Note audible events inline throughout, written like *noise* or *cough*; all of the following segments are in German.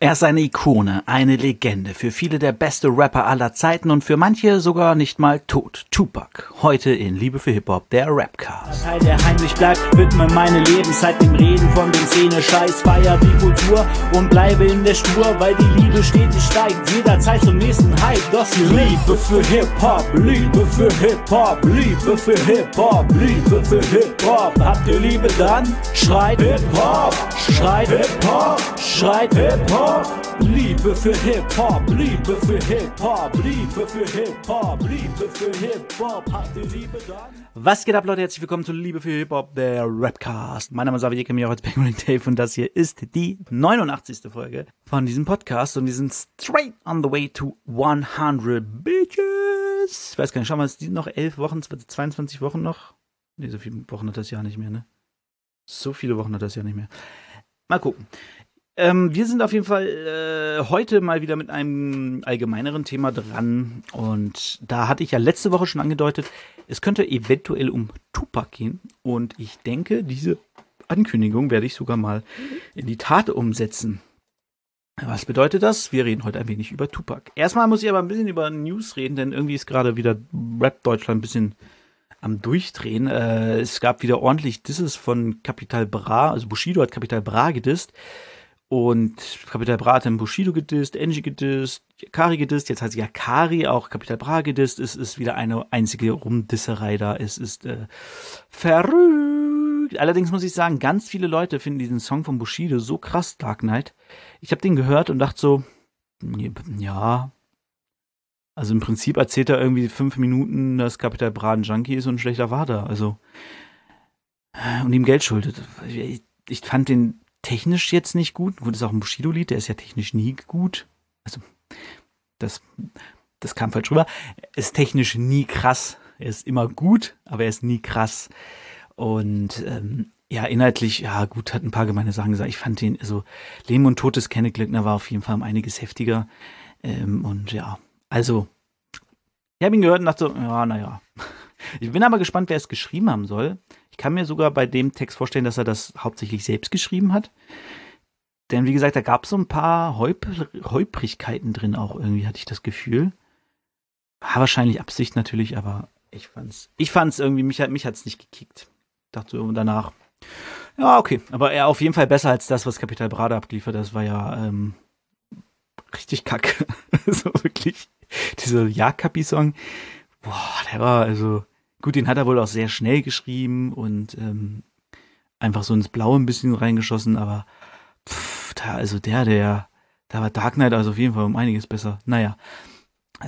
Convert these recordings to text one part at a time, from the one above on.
Er ist eine Ikone, eine Legende, für viele der beste Rapper aller Zeiten und für manche sogar nicht mal tot. Tupac, heute in Liebe für Hip-Hop, der Rapcast. Teil, der heimlich bleibt, widme meine Lebenszeit dem Reden von den Szene, Scheiß, feier die Kultur und bleibe in der Spur, weil die Liebe stetig steigt, jederzeit zum nächsten Hype. Das Liebe für Hip-Hop, Liebe für Hip-Hop, Liebe für Hip-Hop, Liebe für Hip-Hop. Habt ihr Liebe dann? Schreit Hip-Hop, schreit Hip-Hop, schreit Hip-Hop. Liebe für Hip-Hop, Liebe für Hip-Hop, Liebe für Hip-Hop, Liebe für Hip-Hop. Habt ihr Liebe dann? Was geht ab, Leute? Herzlich willkommen zu Liebe für Hip-Hop, der Rapcast. Mein Name ist Xavier mir heute Penguin Dave und das hier ist die 89. Folge von diesem Podcast und wir sind straight on the way to 100 Bitches. Ich weiß gar nicht, schauen wir, es sind noch 11 Wochen, 22 Wochen noch? Nee, so viele Wochen hat das Jahr nicht mehr, ne? So viele Wochen hat das Jahr nicht mehr. Mal gucken. Ähm, wir sind auf jeden Fall äh, heute mal wieder mit einem allgemeineren Thema dran. Und da hatte ich ja letzte Woche schon angedeutet, es könnte eventuell um Tupac gehen. Und ich denke, diese Ankündigung werde ich sogar mal in die Tat umsetzen. Was bedeutet das? Wir reden heute ein wenig über Tupac. Erstmal muss ich aber ein bisschen über News reden, denn irgendwie ist gerade wieder Rap Deutschland ein bisschen am Durchdrehen. Äh, es gab wieder ordentlich Disses von Capital Bra, also Bushido hat Capital Bra gedisst. Und Capital Bra hat dann Bushido gedisst, Angie gedisst, Yakari gedisst, jetzt hat sie Yakari auch Capital Bra gedisst. Es ist wieder eine einzige Rumdisserei da. Es ist äh, verrückt. Allerdings muss ich sagen, ganz viele Leute finden diesen Song von Bushido so krass, Dark Knight. Ich habe den gehört und dachte so, ja. Also im Prinzip erzählt er irgendwie fünf Minuten, dass Capital Bra ein Junkie ist und ein schlechter Vater. Also und ihm Geld schuldet. Ich fand den technisch jetzt nicht gut. Gut, ist auch ein Bushido-Lied, der ist ja technisch nie gut. Also, das, das kam falsch rüber. Ist technisch nie krass. Er ist immer gut, aber er ist nie krass. Und ähm, ja, inhaltlich, ja gut, hat ein paar gemeine Sachen gesagt. Ich fand den, also Leben und Tod des Kenneth Glöckner war auf jeden Fall um einiges heftiger. Ähm, und ja, also, ich habe ihn gehört und dachte ja, naja. Ich bin aber gespannt, wer es geschrieben haben soll. Ich kann mir sogar bei dem Text vorstellen, dass er das hauptsächlich selbst geschrieben hat. Denn wie gesagt, da gab es so ein paar Häup Häuprigkeiten drin auch irgendwie, hatte ich das Gefühl. War wahrscheinlich Absicht natürlich, aber ich fand's, ich fand's irgendwie, mich, mich hat's nicht gekickt. Dachte so danach, ja, okay. Aber er auf jeden Fall besser als das, was Kapital Brada abgeliefert hat. Das war ja ähm, richtig kacke. *laughs* so wirklich. Dieser Ja-Kapi-Song, boah, der war also, gut, den hat er wohl auch sehr schnell geschrieben und ähm, einfach so ins Blaue ein bisschen reingeschossen, aber pff, da, also der, der, da war Dark Knight also auf jeden Fall um einiges besser. Naja.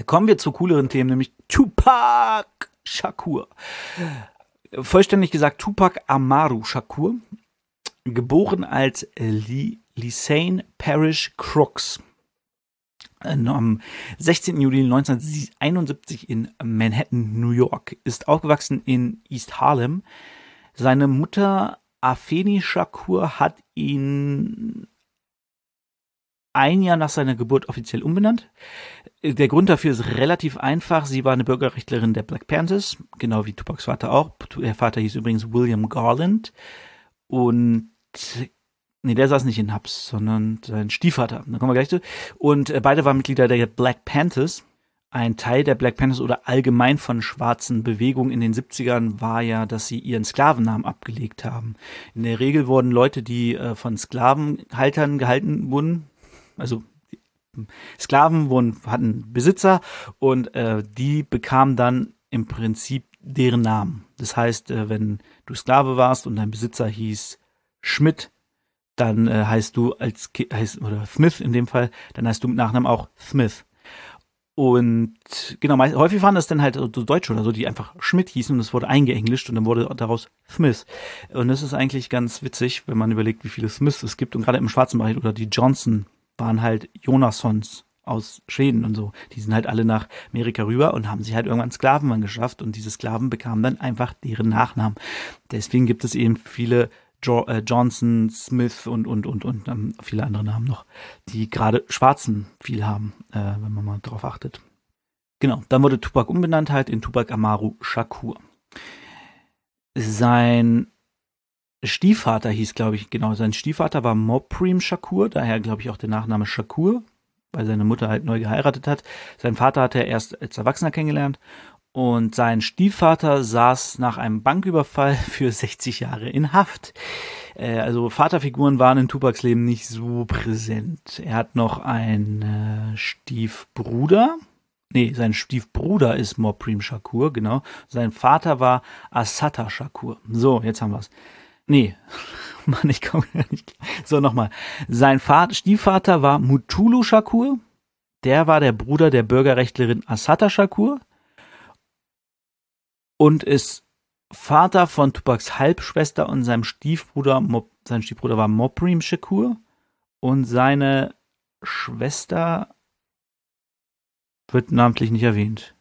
Kommen wir zu cooleren Themen, nämlich Tupac Shakur. Vollständig gesagt Tupac Amaru Shakur. Geboren als Lisane Parish Crooks am 16. Juli 1971 in Manhattan, New York, ist aufgewachsen in East Harlem. Seine Mutter Afeni Shakur hat ihn ein Jahr nach seiner Geburt offiziell umbenannt. Der Grund dafür ist relativ einfach. Sie war eine Bürgerrechtlerin der Black Panthers, genau wie Tupacs Vater auch. Der Vater hieß übrigens William Garland. Und Nee, der saß nicht in Hubs, sondern sein Stiefvater. Da kommen wir gleich zu. Und äh, beide waren Mitglieder der Black Panthers. Ein Teil der Black Panthers oder allgemein von schwarzen Bewegungen in den 70ern war ja, dass sie ihren Sklavennamen abgelegt haben. In der Regel wurden Leute, die äh, von Sklavenhaltern gehalten wurden, also Sklaven wurden, hatten Besitzer und äh, die bekamen dann im Prinzip deren Namen. Das heißt, äh, wenn du Sklave warst und dein Besitzer hieß Schmidt, dann äh, heißt du als Ki heißt, oder Smith in dem Fall, dann heißt du mit Nachnamen auch Smith. Und genau, meist, häufig waren das dann halt so Deutsche oder so, die einfach Schmidt hießen und es wurde eingeenglischt und dann wurde daraus Smith. Und das ist eigentlich ganz witzig, wenn man überlegt, wie viele Smiths es gibt. Und gerade im schwarzen Bereich oder die Johnson waren halt Jonassons aus Schweden und so. Die sind halt alle nach Amerika rüber und haben sich halt irgendwann Sklavenmann geschafft und diese Sklaven bekamen dann einfach deren Nachnamen. Deswegen gibt es eben viele jo äh, Johnson, Smith und, und, und, und ähm, viele andere Namen noch, die gerade Schwarzen viel haben, äh, wenn man mal drauf achtet. Genau, dann wurde Tupac umbenannt halt in Tupac Amaru Shakur. Sein Stiefvater hieß, glaube ich, genau, sein Stiefvater war Moprim Shakur, daher glaube ich auch der Nachname Shakur, weil seine Mutter halt neu geheiratet hat. Sein Vater hat er erst als Erwachsener kennengelernt und sein Stiefvater saß nach einem Banküberfall *laughs* für 60 Jahre in Haft. Äh, also Vaterfiguren waren in Tupacs Leben nicht so präsent. Er hat noch einen äh, Stiefbruder. Nee, sein Stiefbruder ist Moprim Shakur, genau. Sein Vater war Asata Shakur. So, jetzt haben wir's. Nee, *laughs* Mann, ich komme ja nicht. So, nochmal. Sein Vater, Stiefvater war Mutulu Shakur. Der war der Bruder der Bürgerrechtlerin Asata Shakur und ist Vater von Tupacs Halbschwester und seinem Stiefbruder, sein Stiefbruder war Moprim Shakur und seine Schwester wird namentlich nicht erwähnt.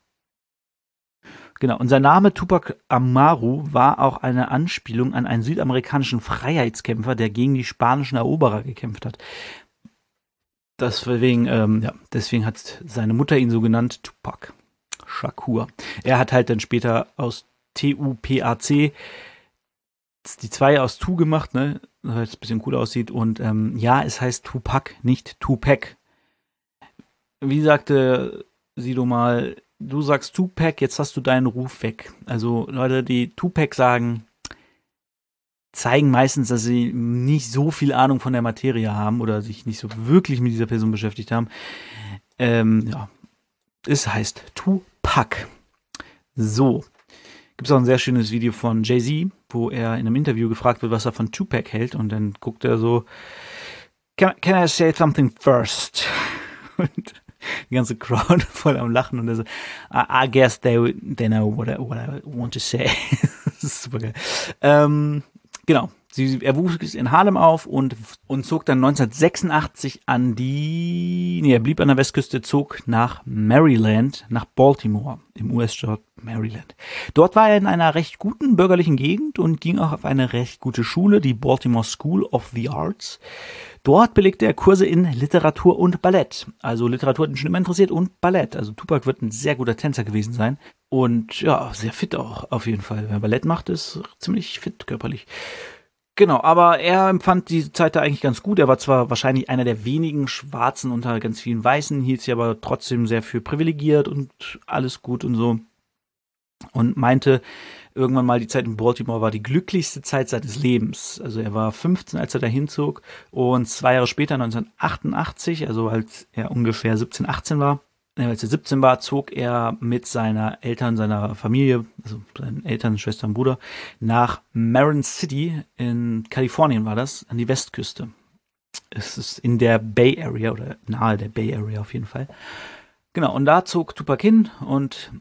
Genau, und sein Name Tupac Amaru war auch eine Anspielung an einen südamerikanischen Freiheitskämpfer, der gegen die spanischen Eroberer gekämpft hat. Deswegen, ähm, ja, deswegen hat seine Mutter ihn so genannt, Tupac Shakur. Er hat halt dann später aus T-U-P-A-C die zwei aus Tu gemacht, ne, weil es ein bisschen cool aussieht. Und ähm, ja, es heißt Tupac, nicht Tupac. Wie sagte Sido mal, du sagst Tupac, jetzt hast du deinen Ruf weg. Also Leute, die Tupac sagen, zeigen meistens, dass sie nicht so viel Ahnung von der Materie haben oder sich nicht so wirklich mit dieser Person beschäftigt haben. Ähm, ja, es heißt Tupac. So. Gibt es auch ein sehr schönes Video von Jay-Z, wo er in einem Interview gefragt wird, was er von Tupac hält. Und dann guckt er so, can, can I say something first? *laughs* Und die ganze Crowd *laughs* voll am Lachen und er so, I, I guess they, they know what I, what I want to say. *laughs* das ist super geil. Ähm, genau. Sie, er wuchs in Harlem auf und, und zog dann 1986 an die, nee, er blieb an der Westküste, zog nach Maryland, nach Baltimore, im US-Staat Maryland. Dort war er in einer recht guten bürgerlichen Gegend und ging auch auf eine recht gute Schule, die Baltimore School of the Arts. Dort belegte er Kurse in Literatur und Ballett. Also Literatur hat ihn schon immer interessiert und Ballett. Also Tupac wird ein sehr guter Tänzer gewesen sein. Und ja, sehr fit auch, auf jeden Fall. Wer Ballett macht, ist ziemlich fit körperlich. Genau, aber er empfand die Zeit da eigentlich ganz gut. Er war zwar wahrscheinlich einer der wenigen Schwarzen unter ganz vielen Weißen, hielt sich aber trotzdem sehr für privilegiert und alles gut und so. Und meinte irgendwann mal, die Zeit in Baltimore war die glücklichste Zeit seines Lebens. Also er war 15, als er dahin zog und zwei Jahre später, 1988, also als er ungefähr 17, 18 war, als er 17 war, zog er mit seiner Eltern, seiner Familie, also seinen Eltern, Schwester und Bruder, nach Marin City in Kalifornien war das, an die Westküste. Es ist in der Bay Area oder nahe der Bay Area auf jeden Fall. Genau, und da zog Tupac hin und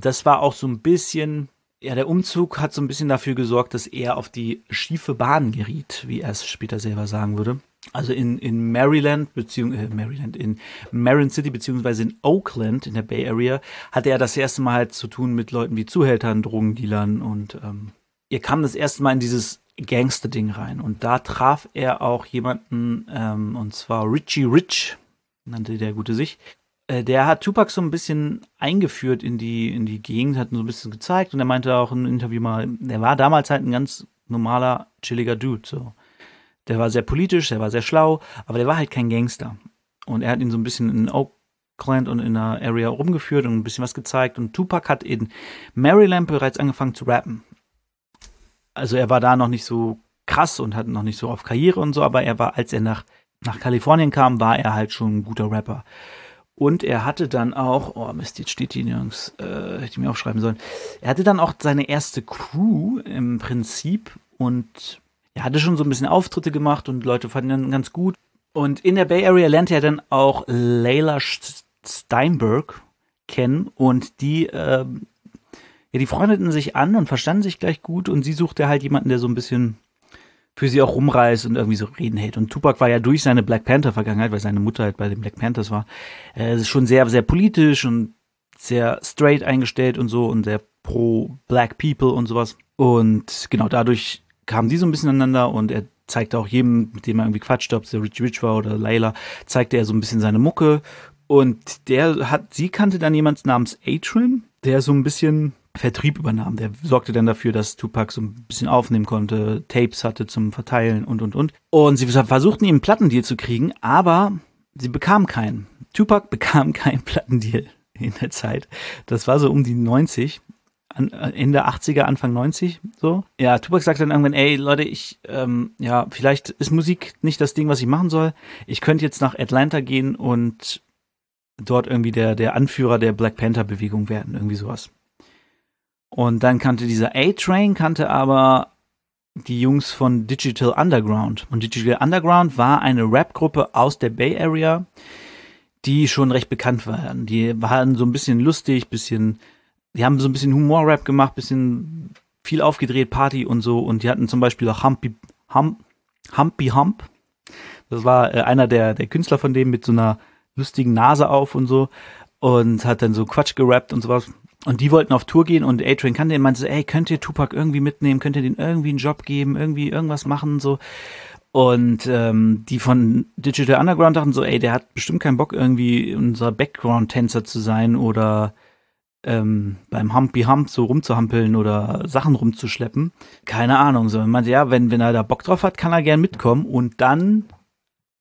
das war auch so ein bisschen, ja, der Umzug hat so ein bisschen dafür gesorgt, dass er auf die schiefe Bahn geriet, wie er es später selber sagen würde also in, in Maryland, beziehungsweise äh, Maryland, in Marin City, beziehungsweise in Oakland, in der Bay Area, hatte er das erste Mal halt zu tun mit Leuten wie Zuhältern, Drogendealern und ähm, er kam das erste Mal in dieses Gangster-Ding rein. Und da traf er auch jemanden, ähm, und zwar Richie Rich, nannte der gute sich. Äh, der hat Tupac so ein bisschen eingeführt in die, in die Gegend, hat ihn so ein bisschen gezeigt und er meinte auch im Interview mal, er war damals halt ein ganz normaler, chilliger Dude, so. Der war sehr politisch, der war sehr schlau, aber der war halt kein Gangster. Und er hat ihn so ein bisschen in Oakland und in der Area rumgeführt und ein bisschen was gezeigt. Und Tupac hat in Maryland bereits angefangen zu rappen. Also er war da noch nicht so krass und hat noch nicht so auf Karriere und so, aber er war, als er nach, nach Kalifornien kam, war er halt schon ein guter Rapper. Und er hatte dann auch, oh Mist, jetzt steht hier nirgends, äh, hätte ich mir aufschreiben sollen. Er hatte dann auch seine erste Crew im Prinzip und er hatte schon so ein bisschen Auftritte gemacht und Leute fanden ihn ganz gut. Und in der Bay Area lernte er dann auch Layla Steinberg kennen und die, äh, ja, die freundeten sich an und verstanden sich gleich gut und sie suchte halt jemanden, der so ein bisschen für sie auch rumreist und irgendwie so reden hält. Und Tupac war ja durch seine Black Panther Vergangenheit, weil seine Mutter halt bei den Black Panthers war, äh, schon sehr, sehr politisch und sehr straight eingestellt und so und sehr pro Black People und sowas. Und genau dadurch kamen die so ein bisschen aneinander und er zeigte auch jedem, mit dem er irgendwie quatscht, ob es der Rich Rich war oder Layla, zeigte er so ein bisschen seine Mucke. Und der hat, sie kannte dann jemand namens Atrim, der so ein bisschen Vertrieb übernahm. Der sorgte dann dafür, dass Tupac so ein bisschen aufnehmen konnte, Tapes hatte zum Verteilen und, und, und. Und sie versuchten ihm einen Plattendeal zu kriegen, aber sie bekamen keinen. Tupac *laughs* bekam keinen Plattendeal in der Zeit. Das war so um die 90. Ende 80er, Anfang 90, so. Ja, Tupac sagt dann irgendwann, ey, Leute, ich, ähm, ja, vielleicht ist Musik nicht das Ding, was ich machen soll. Ich könnte jetzt nach Atlanta gehen und dort irgendwie der, der Anführer der Black Panther Bewegung werden, irgendwie sowas. Und dann kannte dieser A-Train, kannte aber die Jungs von Digital Underground. Und Digital Underground war eine Rap-Gruppe aus der Bay Area, die schon recht bekannt waren. Die waren so ein bisschen lustig, bisschen, die haben so ein bisschen Humor-Rap gemacht, bisschen viel aufgedreht, Party und so. Und die hatten zum Beispiel auch Humpy, Hump, Humpy Hump. Das war äh, einer der, der Künstler von dem mit so einer lustigen Nase auf und so. Und hat dann so Quatsch gerappt und sowas. Und die wollten auf Tour gehen und A-Train kannte den, meinte so, ey, könnt ihr Tupac irgendwie mitnehmen, könnt ihr den irgendwie einen Job geben, irgendwie irgendwas machen, so. Und ähm, die von Digital Underground dachten so, ey, der hat bestimmt keinen Bock, irgendwie unser Background-Tänzer zu sein oder ähm, beim Humpy Hump so rumzuhampeln oder Sachen rumzuschleppen. Keine Ahnung. So, man meinte, ja, wenn, wenn er da Bock drauf hat, kann er gern mitkommen. Und dann,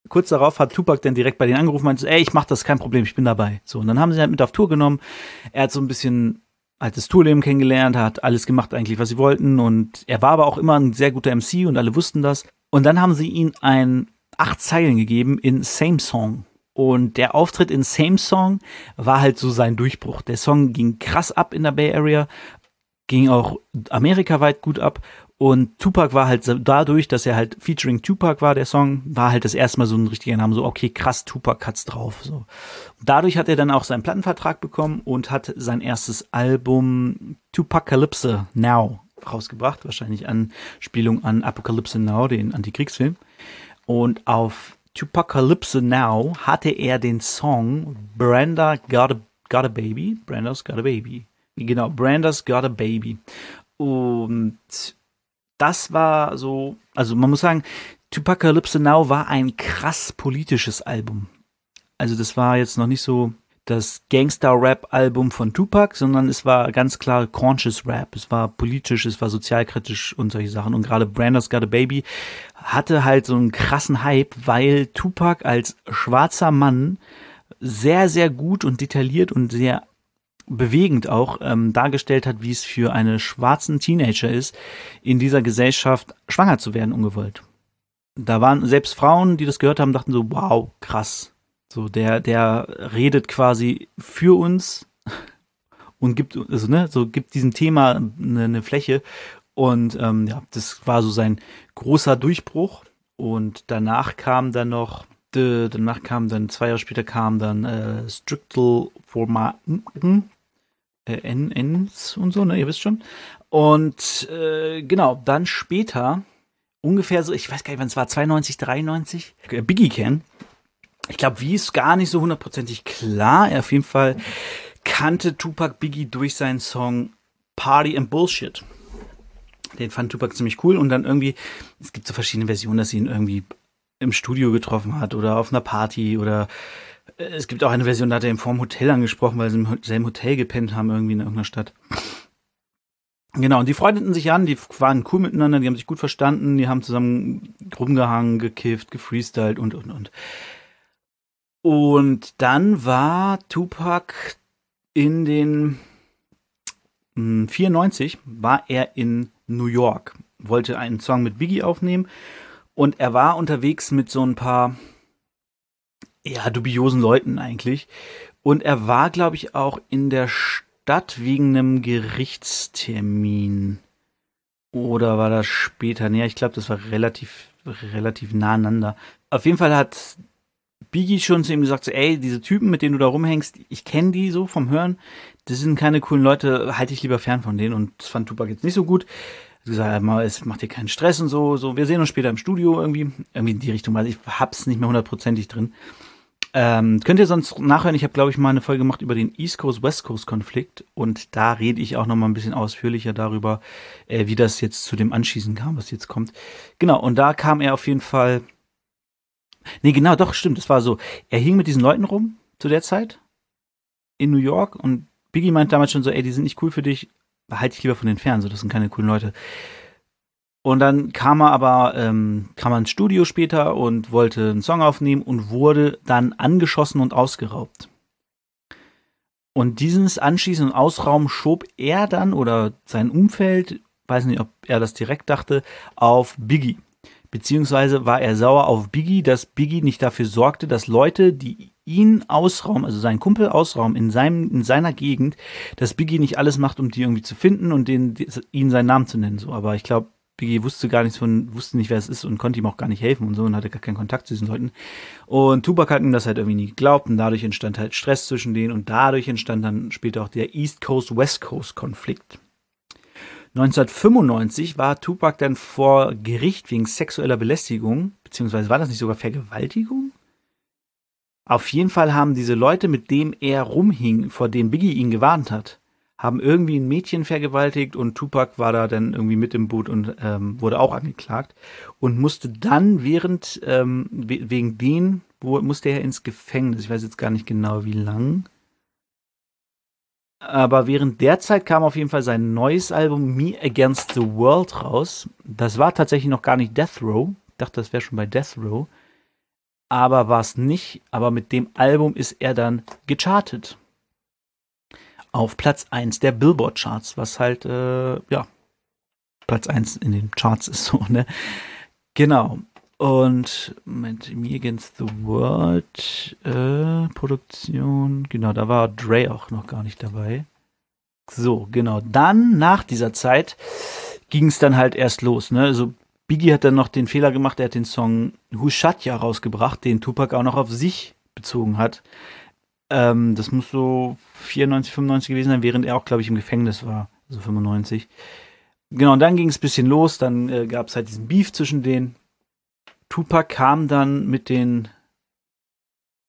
kurz darauf, hat Tupac dann direkt bei denen angerufen und meinte ey, ich mach das, kein Problem, ich bin dabei. So, und dann haben sie halt mit auf Tour genommen. Er hat so ein bisschen das Tourleben kennengelernt, hat alles gemacht eigentlich, was sie wollten. Und er war aber auch immer ein sehr guter MC und alle wussten das. Und dann haben sie ihm ein acht Zeilen gegeben in Same Song. Und der Auftritt in Same Song war halt so sein Durchbruch. Der Song ging krass ab in der Bay Area, ging auch amerikaweit gut ab. Und Tupac war halt dadurch, dass er halt featuring Tupac war, der Song, war halt das erste Mal so ein richtiger Name, so okay, krass, Tupac hat's drauf. So. Dadurch hat er dann auch seinen Plattenvertrag bekommen und hat sein erstes Album Tupacalypse Now rausgebracht, wahrscheinlich Anspielung an Apocalypse Now, den Antikriegsfilm. Und auf Tupacalypse Now hatte er den Song Brenda Got a, Got a Baby, Branda's Got a Baby. Genau, Branda's Got a Baby. Und das war so, also man muss sagen, Tupacalypse Now war ein krass politisches Album. Also das war jetzt noch nicht so das Gangster-Rap-Album von Tupac, sondern es war ganz klar Conscious Rap. Es war politisch, es war sozialkritisch und solche Sachen. Und gerade Brando's Got a Baby hatte halt so einen krassen Hype, weil Tupac als schwarzer Mann sehr, sehr gut und detailliert und sehr bewegend auch ähm, dargestellt hat, wie es für eine schwarzen Teenager ist, in dieser Gesellschaft schwanger zu werden, ungewollt. Da waren selbst Frauen, die das gehört haben, dachten so, wow, krass. So, der, der redet quasi für uns *laughs* und gibt, also, ne, so gibt diesem Thema eine, eine Fläche. Und ähm, ja, das war so sein großer Durchbruch. Und danach kam dann noch danach kam dann, zwei Jahre später kam dann äh, Strictal Format, äh, NNs und so, ne, ihr wisst schon. Und äh, genau, dann später, ungefähr so, ich weiß gar nicht, wann es war, 92, 93, äh, Biggie Can. Ich glaube, wie ist gar nicht so hundertprozentig klar. Er auf jeden Fall kannte Tupac Biggie durch seinen Song Party and Bullshit. Den fand Tupac ziemlich cool und dann irgendwie, es gibt so verschiedene Versionen, dass sie ihn irgendwie im Studio getroffen hat oder auf einer Party oder es gibt auch eine Version, da hat er ihn vorm Hotel angesprochen, weil sie im selben Hotel gepennt haben, irgendwie in irgendeiner Stadt. Genau, und die freundeten sich an, die waren cool miteinander, die haben sich gut verstanden, die haben zusammen rumgehangen, gekifft, gefreestylt und, und, und. Und dann war Tupac in den 94 hm, war er in New York, wollte einen Song mit Biggie aufnehmen und er war unterwegs mit so ein paar ja, dubiosen Leuten eigentlich. Und er war, glaube ich, auch in der Stadt wegen einem Gerichtstermin. Oder war das später? Nee, ich glaube, das war relativ, relativ nah aneinander. Auf jeden Fall hat Biggie schon zu ihm gesagt, so, ey, diese Typen, mit denen du da rumhängst, ich kenne die so vom Hören, das sind keine coolen Leute, halte ich lieber fern von denen. Und das fand Tupac jetzt nicht so gut. Er gesagt, es macht dir keinen Stress und so, so, wir sehen uns später im Studio irgendwie, irgendwie in die Richtung, weil ich hab's nicht mehr hundertprozentig drin. Ähm, könnt ihr sonst nachhören, ich habe, glaube ich, mal eine Folge gemacht über den East Coast-West Coast-Konflikt und da rede ich auch noch mal ein bisschen ausführlicher darüber, äh, wie das jetzt zu dem Anschießen kam, was jetzt kommt. Genau, und da kam er auf jeden Fall. Nee, genau, doch, stimmt, es war so. Er hing mit diesen Leuten rum zu der Zeit in New York und Biggie meint damals schon so, ey, die sind nicht cool für dich, behalte ich lieber von den fern, das sind keine coolen Leute. Und dann kam er aber, ähm, kam er ins Studio später und wollte einen Song aufnehmen und wurde dann angeschossen und ausgeraubt. Und dieses Anschießen und Ausrauben schob er dann oder sein Umfeld, weiß nicht, ob er das direkt dachte, auf Biggie. Beziehungsweise war er sauer auf Biggie, dass Biggie nicht dafür sorgte, dass Leute, die ihn ausrauben, also seinen Kumpel ausrauben in, seinem, in seiner Gegend, dass Biggie nicht alles macht, um die irgendwie zu finden und den, ihnen seinen Namen zu nennen. So, aber ich glaube, Biggie wusste gar nichts von, wusste nicht, wer es ist und konnte ihm auch gar nicht helfen und so und hatte gar keinen Kontakt zu diesen Leuten. Und Tupac hat ihm das halt irgendwie nie geglaubt und dadurch entstand halt Stress zwischen denen und dadurch entstand dann später auch der East Coast-West Coast-Konflikt. 1995 war Tupac dann vor Gericht wegen sexueller Belästigung, beziehungsweise war das nicht sogar Vergewaltigung? Auf jeden Fall haben diese Leute, mit dem er rumhing, vor dem Biggie ihn gewarnt hat, haben irgendwie ein Mädchen vergewaltigt und Tupac war da dann irgendwie mit im Boot und ähm, wurde auch angeklagt und musste dann während ähm, wegen den wo musste er ins Gefängnis. Ich weiß jetzt gar nicht genau wie lang. Aber während der Zeit kam auf jeden Fall sein neues Album Me Against the World raus. Das war tatsächlich noch gar nicht Death Row. Ich dachte, das wäre schon bei Death Row. Aber war es nicht. Aber mit dem Album ist er dann gechartet auf Platz 1 der Billboard-Charts, was halt, äh, ja, Platz 1 in den Charts ist so, ne? Genau. Und Moment, Me Against the World äh, Produktion, genau, da war Dre auch noch gar nicht dabei. So, genau. Dann, nach dieser Zeit, ging es dann halt erst los, ne? Also Biggie hat dann noch den Fehler gemacht, er hat den Song Hushatya rausgebracht, den Tupac auch noch auf sich bezogen hat. Ähm, das muss so 94, 95 gewesen sein, während er auch, glaube ich, im Gefängnis war. Also 95. Genau, und dann ging es ein bisschen los. Dann äh, gab es halt diesen Beef zwischen denen. Tupac kam dann mit den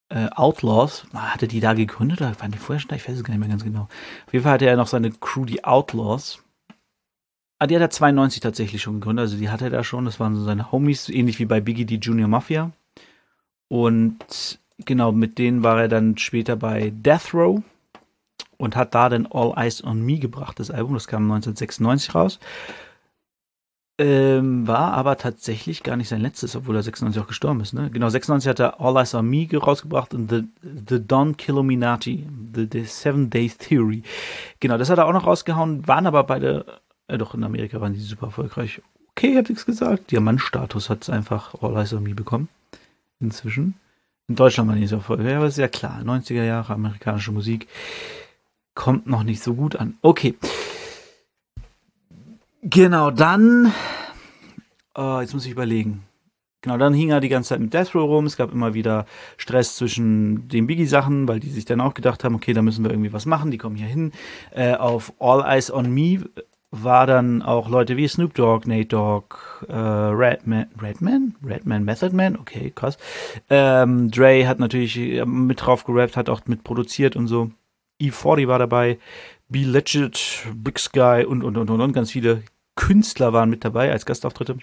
äh, Outlaws. Hatte die da gegründet oder waren die vorher schon da? Ich weiß es gar nicht mehr ganz genau. Auf jeden Fall hatte er noch seine Crew, die Outlaws. Ah, die hat er 92 tatsächlich schon gegründet. Also die hatte er da schon. Das waren so seine Homies, ähnlich wie bei Biggie die Junior Mafia. Und genau, mit denen war er dann später bei Death Row und hat da dann All Eyes on Me gebracht, das Album. Das kam 1996 raus. Ähm, war aber tatsächlich gar nicht sein letztes, obwohl er 96 auch gestorben ist. Ne? Genau, 96 hat er All Eyes on Me rausgebracht und The, The Don Killuminati, the, the Seven Days Theory. Genau, das hat er auch noch rausgehauen, waren aber beide, äh, doch in Amerika waren die super erfolgreich. Okay, ich hab nichts gesagt. Diamantstatus hat es einfach All Eyes on Me bekommen. Inzwischen. In Deutschland war nicht so erfolgreich, aber ist ja klar. 90er Jahre amerikanische Musik kommt noch nicht so gut an. Okay. Genau, dann. Oh, jetzt muss ich überlegen. Genau, dann hing er die ganze Zeit mit Death Row rum. Es gab immer wieder Stress zwischen den Biggie-Sachen, weil die sich dann auch gedacht haben, okay, da müssen wir irgendwie was machen. Die kommen hier hin. Äh, auf All Eyes on Me war dann auch Leute wie Snoop Dogg, Nate Dogg, äh, Redman, Redman? Redman, Method Man? Okay, krass. Ähm, Dre hat natürlich äh, mit drauf gerappt, hat auch mit produziert und so. E40 war dabei, Be Legit, Big Sky und, und, und, und, und. Ganz viele Künstler waren mit dabei als Gastauftritte.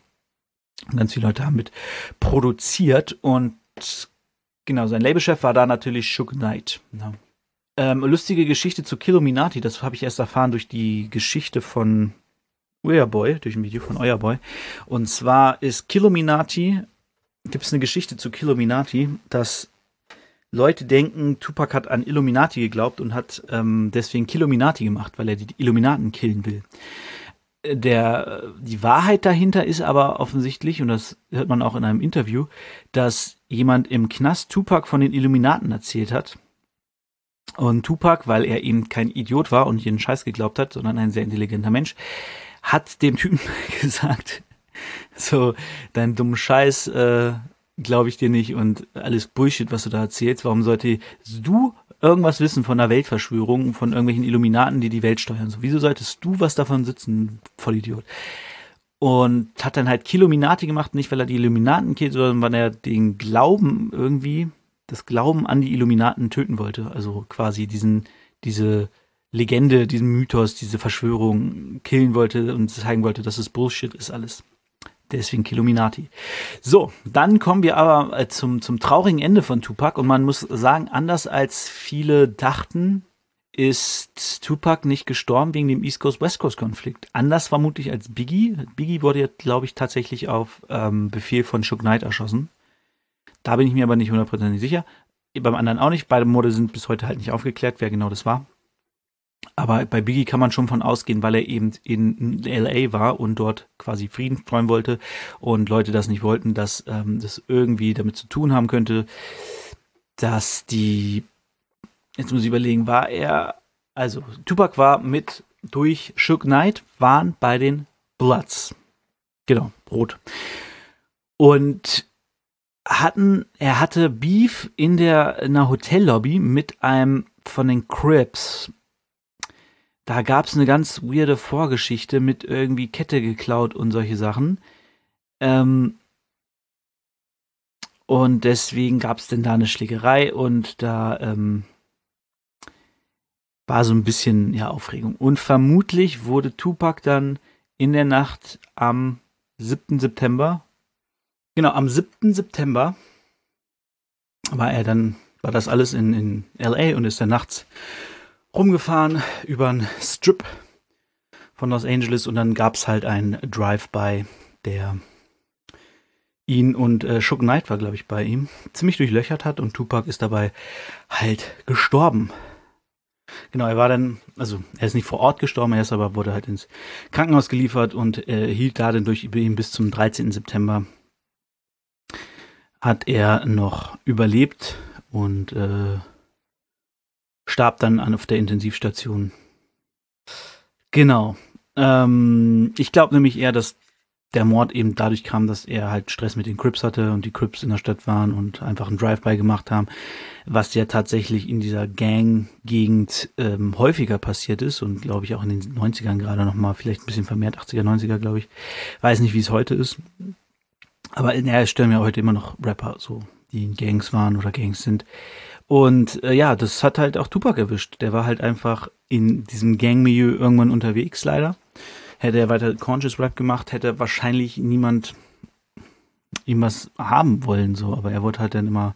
Ganz viele Leute haben mit produziert und genau, sein Labelchef war da natürlich Shook Knight. Ja. Ähm, lustige Geschichte zu Killuminati, das habe ich erst erfahren durch die Geschichte von Boy, durch ein Video von Boy. Und zwar ist Killuminati, gibt es eine Geschichte zu Killuminati, dass Leute denken, Tupac hat an Illuminati geglaubt und hat ähm, deswegen Killuminati gemacht, weil er die Illuminaten killen will. Der, die Wahrheit dahinter ist aber offensichtlich, und das hört man auch in einem Interview, dass jemand im Knast Tupac von den Illuminaten erzählt hat und Tupac, weil er eben kein Idiot war und jeden Scheiß geglaubt hat, sondern ein sehr intelligenter Mensch, hat dem Typen *laughs* gesagt, so, dein dummen Scheiß, äh, glaube ich dir nicht und alles Bullshit, was du da erzählst. Warum sollte du irgendwas wissen von der Weltverschwörung, von irgendwelchen Illuminaten, die die Welt steuern? So, wieso solltest du was davon sitzen, Vollidiot? Und hat dann halt Kilominati gemacht, nicht weil er die Illuminaten killt, sondern weil er den Glauben irgendwie das Glauben an die Illuminaten töten wollte. Also quasi diesen, diese Legende, diesen Mythos, diese Verschwörung killen wollte und zeigen wollte, dass es Bullshit ist alles. Deswegen Killuminati. So, dann kommen wir aber äh, zum, zum traurigen Ende von Tupac und man muss sagen, anders als viele dachten, ist Tupac nicht gestorben wegen dem East Coast-West Coast-Konflikt. Anders vermutlich als Biggie. Biggie wurde ja, glaube ich, tatsächlich auf ähm, Befehl von Shook Knight erschossen. Da bin ich mir aber nicht hundertprozentig sicher. Beim anderen auch nicht. Beide Morde sind bis heute halt nicht aufgeklärt, wer genau das war. Aber bei Biggie kann man schon von ausgehen, weil er eben in LA war und dort quasi Frieden streuen wollte und Leute das nicht wollten, dass ähm, das irgendwie damit zu tun haben könnte, dass die, jetzt muss ich überlegen, war er, also Tupac war mit durch Shook Knight, waren bei den Bloods. Genau, Brot. Und hatten, er hatte Beef in der, in einer Hotellobby mit einem von den Crips da gab es eine ganz weirde Vorgeschichte mit irgendwie Kette geklaut und solche Sachen. Ähm, und deswegen gab es denn da eine Schlägerei und da ähm, war so ein bisschen ja, Aufregung. Und vermutlich wurde Tupac dann in der Nacht am 7. September, genau, am 7. September war er dann, war das alles in, in LA und ist dann nachts rumgefahren über einen Strip von Los Angeles und dann gab es halt ein Drive-by, der ihn und äh, Shook Knight war, glaube ich, bei ihm, ziemlich durchlöchert hat und Tupac ist dabei halt gestorben. Genau, er war dann, also er ist nicht vor Ort gestorben, er ist aber wurde halt ins Krankenhaus geliefert und äh, hielt da dann durch ihn bis zum 13. September. Hat er noch überlebt und äh, starb dann an auf der Intensivstation. Genau. Ähm, ich glaube nämlich eher, dass der Mord eben dadurch kam, dass er halt Stress mit den Crips hatte und die Crips in der Stadt waren und einfach einen Drive-by gemacht haben, was ja tatsächlich in dieser Gang-Gegend ähm, häufiger passiert ist und glaube ich auch in den 90ern gerade nochmal, vielleicht ein bisschen vermehrt, 80er, 90er glaube ich. Weiß nicht, wie es heute ist. Aber naja, es stellen ja heute immer noch Rapper so, die in Gangs waren oder Gangs sind, und äh, ja, das hat halt auch Tupac erwischt. Der war halt einfach in diesem Gangmilieu irgendwann unterwegs, leider. Hätte er weiter Conscious Rap gemacht, hätte wahrscheinlich niemand ihm was haben wollen, so. Aber er wurde halt dann immer,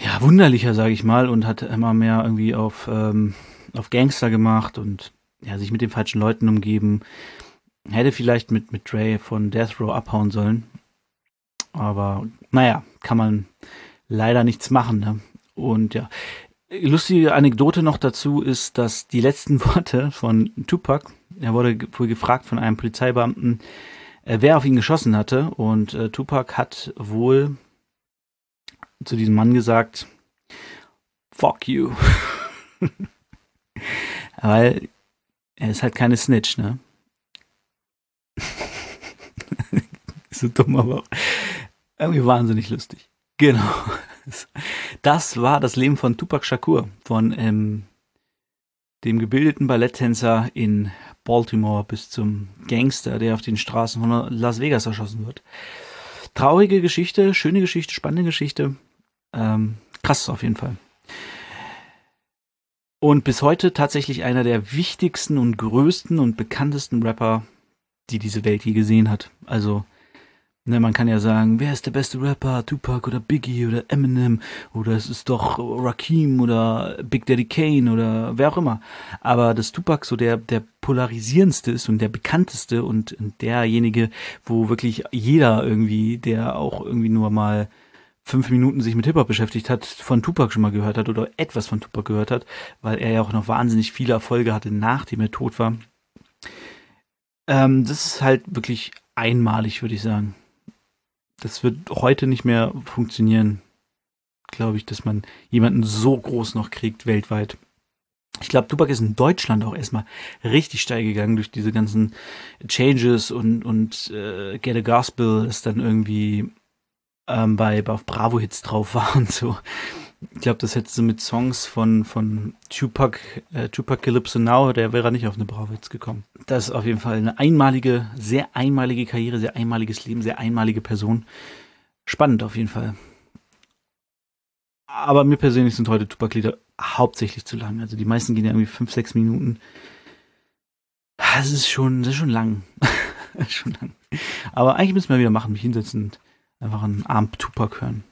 ja, wunderlicher, sage ich mal, und hat immer mehr irgendwie auf, ähm, auf Gangster gemacht und ja, sich mit den falschen Leuten umgeben. Hätte vielleicht mit, mit Dre von Death Row abhauen sollen. Aber naja, kann man leider nichts machen. Ne? Und ja, lustige Anekdote noch dazu ist, dass die letzten *laughs* Worte von Tupac, er wurde wohl gefragt von einem Polizeibeamten, äh, wer auf ihn geschossen hatte. Und äh, Tupac hat wohl zu diesem Mann gesagt, fuck you. *laughs* Weil er ist halt keine Snitch, ne? *laughs* so dumm, aber irgendwie wahnsinnig lustig. Genau. Das war das Leben von Tupac Shakur, von ähm, dem gebildeten Balletttänzer in Baltimore bis zum Gangster, der auf den Straßen von Las Vegas erschossen wird. Traurige Geschichte, schöne Geschichte, spannende Geschichte. Ähm, krass auf jeden Fall. Und bis heute tatsächlich einer der wichtigsten und größten und bekanntesten Rapper, die diese Welt je gesehen hat. Also Ne, man kann ja sagen, wer ist der beste Rapper, Tupac oder Biggie oder Eminem oder es ist doch Rakim oder Big Daddy Kane oder wer auch immer. Aber dass Tupac so der, der polarisierendste ist und der bekannteste und, und derjenige, wo wirklich jeder irgendwie, der auch irgendwie nur mal fünf Minuten sich mit Hip-Hop beschäftigt hat, von Tupac schon mal gehört hat oder etwas von Tupac gehört hat, weil er ja auch noch wahnsinnig viele Erfolge hatte, nachdem er tot war. Ähm, das ist halt wirklich einmalig, würde ich sagen das wird heute nicht mehr funktionieren, glaube ich, dass man jemanden so groß noch kriegt weltweit. Ich glaube, Tupac ist in Deutschland auch erstmal richtig steil gegangen durch diese ganzen Changes und, und äh, Get a Gospel ist dann irgendwie ähm, bei, bei auf Bravo Hits drauf *laughs* war und so. Ich glaube, das hättest du mit Songs von, von Tupac, äh, Tupac Calypso Now, der wäre nicht auf eine Bravo-Hits gekommen. Das ist auf jeden Fall eine einmalige, sehr einmalige Karriere, sehr einmaliges Leben, sehr einmalige Person. Spannend auf jeden Fall. Aber mir persönlich sind heute Tupac-Lieder hauptsächlich zu lang. Also die meisten gehen ja irgendwie fünf, sechs Minuten. Das ist schon, das ist schon lang. *laughs* schon lang. Aber eigentlich müssen wir wieder machen, mich hinsetzen und einfach einen Abend Tupac hören.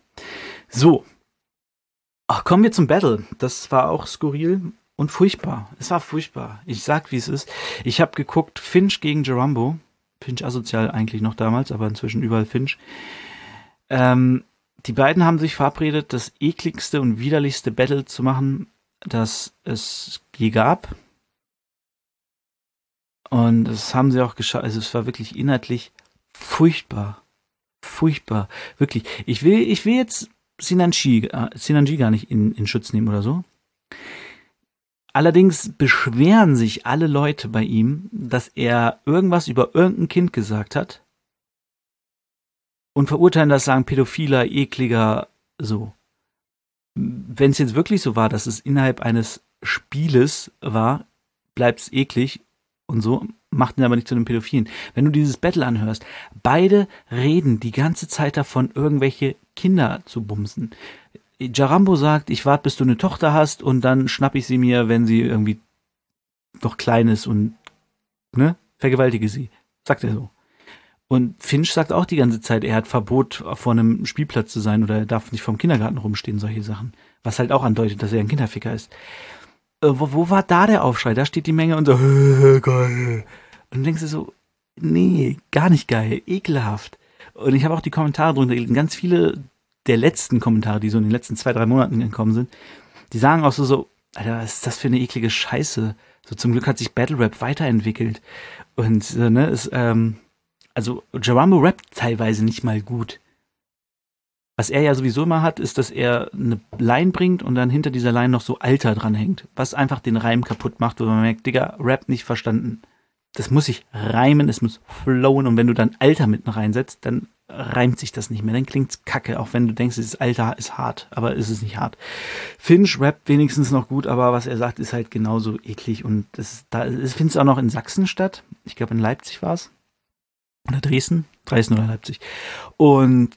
So, Ach, kommen wir zum Battle. Das war auch skurril und furchtbar. Es war furchtbar. Ich sag, wie es ist. Ich habe geguckt Finch gegen Gerambo. Finch asozial eigentlich noch damals, aber inzwischen überall Finch. Ähm, die beiden haben sich verabredet, das ekligste und widerlichste Battle zu machen, das es je gab. Und das haben sie auch geschafft. Also es war wirklich inhaltlich furchtbar. Furchtbar. Wirklich. Ich will, ich will jetzt Sinanji, äh, Sinanji gar nicht in, in Schutz nehmen oder so. Allerdings beschweren sich alle Leute bei ihm, dass er irgendwas über irgendein Kind gesagt hat und verurteilen das, sagen pädophiler, ekliger, so. Wenn es jetzt wirklich so war, dass es innerhalb eines Spieles war, bleibt es eklig und so, macht ihn aber nicht zu einem Pädophilen. Wenn du dieses Battle anhörst, beide reden die ganze Zeit davon, irgendwelche Kinder zu bumsen. Jarambo sagt, ich warte, bis du eine Tochter hast und dann schnapp ich sie mir, wenn sie irgendwie noch klein ist und ne, vergewaltige sie. Sagt er so. Und Finch sagt auch die ganze Zeit, er hat Verbot, vor einem Spielplatz zu sein oder er darf nicht vom Kindergarten rumstehen, solche Sachen. Was halt auch andeutet, dass er ein Kinderficker ist. Äh, wo, wo war da der Aufschrei? Da steht die Menge und so, *laughs* geil. Und du denkst dir so, nee, gar nicht geil, ekelhaft. Und ich habe auch die Kommentare drunter gelesen. Ganz viele der letzten Kommentare, die so in den letzten zwei, drei Monaten gekommen sind, die sagen auch so, so, Alter, was ist das für eine eklige Scheiße? So zum Glück hat sich Battle Rap weiterentwickelt. Und äh, ne, ist, ähm, also Geronimo rappt teilweise nicht mal gut. Was er ja sowieso immer hat, ist, dass er eine Line bringt und dann hinter dieser Line noch so Alter dranhängt. Was einfach den Reim kaputt macht, wo man merkt, Digga, Rap nicht verstanden. Das muss sich reimen, es muss flowen und wenn du dann Alter mitten reinsetzt, dann reimt sich das nicht mehr. Dann klingt's kacke, auch wenn du denkst, das Alter ist hart, aber ist es nicht hart. Finch rappt wenigstens noch gut, aber was er sagt, ist halt genauso eklig und das, da, findet auch noch in Sachsen statt. Ich glaube, in Leipzig war's. Oder Dresden? Dresden oder Leipzig. Und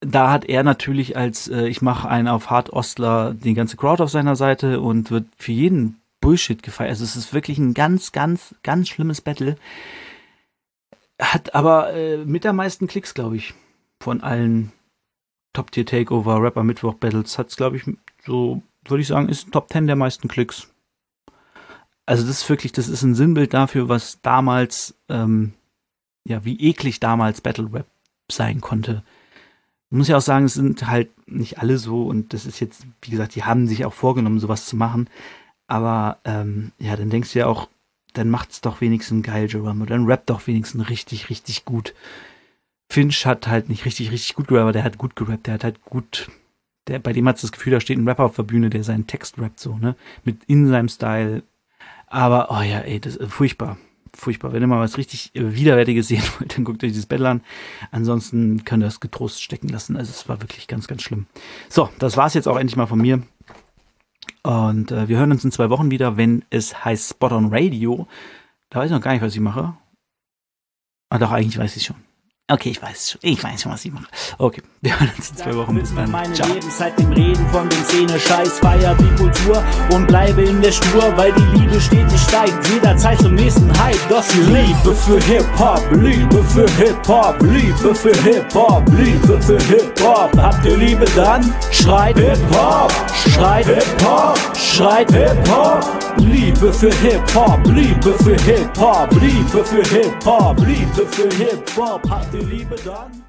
da hat er natürlich als, äh, ich mache einen auf Hart Ostler, die ganze Crowd auf seiner Seite und wird für jeden Bullshit gefeiert. Also es ist wirklich ein ganz, ganz, ganz schlimmes Battle. Hat aber äh, mit der meisten Klicks, glaube ich, von allen Top-Tier-Takeover, Rapper Mittwoch Battles, hat es, glaube ich, so, würde ich sagen, ist Top 10 der meisten Klicks. Also das ist wirklich, das ist ein Sinnbild dafür, was damals, ähm, ja, wie eklig damals Battle Rap sein konnte. Muss ja auch sagen, es sind halt nicht alle so und das ist jetzt, wie gesagt, die haben sich auch vorgenommen, sowas zu machen. Aber ähm, ja, dann denkst du ja auch, dann macht's doch wenigstens geil, Jerome. Dann rappt doch wenigstens richtig, richtig gut. Finch hat halt nicht richtig, richtig gut gerappt, aber der hat gut gerappt, der hat halt gut, der, bei dem hat das Gefühl, da steht ein Rapper auf der Bühne, der seinen Text rappt so, ne? Mit in seinem Style. Aber, oh ja, ey, das ist furchtbar. Furchtbar. Wenn ihr mal was richtig Widerwärtiges sehen *laughs* wollt, dann guckt euch dieses Battle an. Ansonsten könnt ihr es getrost stecken lassen. Also es war wirklich ganz, ganz schlimm. So, das war's jetzt auch endlich mal von mir. Und äh, wir hören uns in zwei Wochen wieder, wenn es heißt Spot on Radio. Da weiß ich noch gar nicht, was ich mache. Ah, doch, eigentlich weiß ich schon. Okay, ich weiß schon. Ich weiß schon, was ich mache. Okay, wir hören uns in zwei Wochen. Bis dann. Meine Ciao. Lebenszeit dem Reden von den Szene, Scheiß, feier die Kultur und bleibe in der Spur, weil die Liebe stetig steigt. Jederzeit zum nächsten Hype. Das die Liebe für Hip-Hop, Liebe für Hip-Hop, Liebe für Hip-Hop, Liebe für Hip-Hop. Habt ihr Liebe dann? Schreit Hip-Hop, schreit Hip-Hop, schreit Hip-Hop. Liebe für Hip-Hop, Liebe für Hip-Hop, Liebe für Hip-Hop, Liebe für Hip-Hop. Ihr Liebe dann?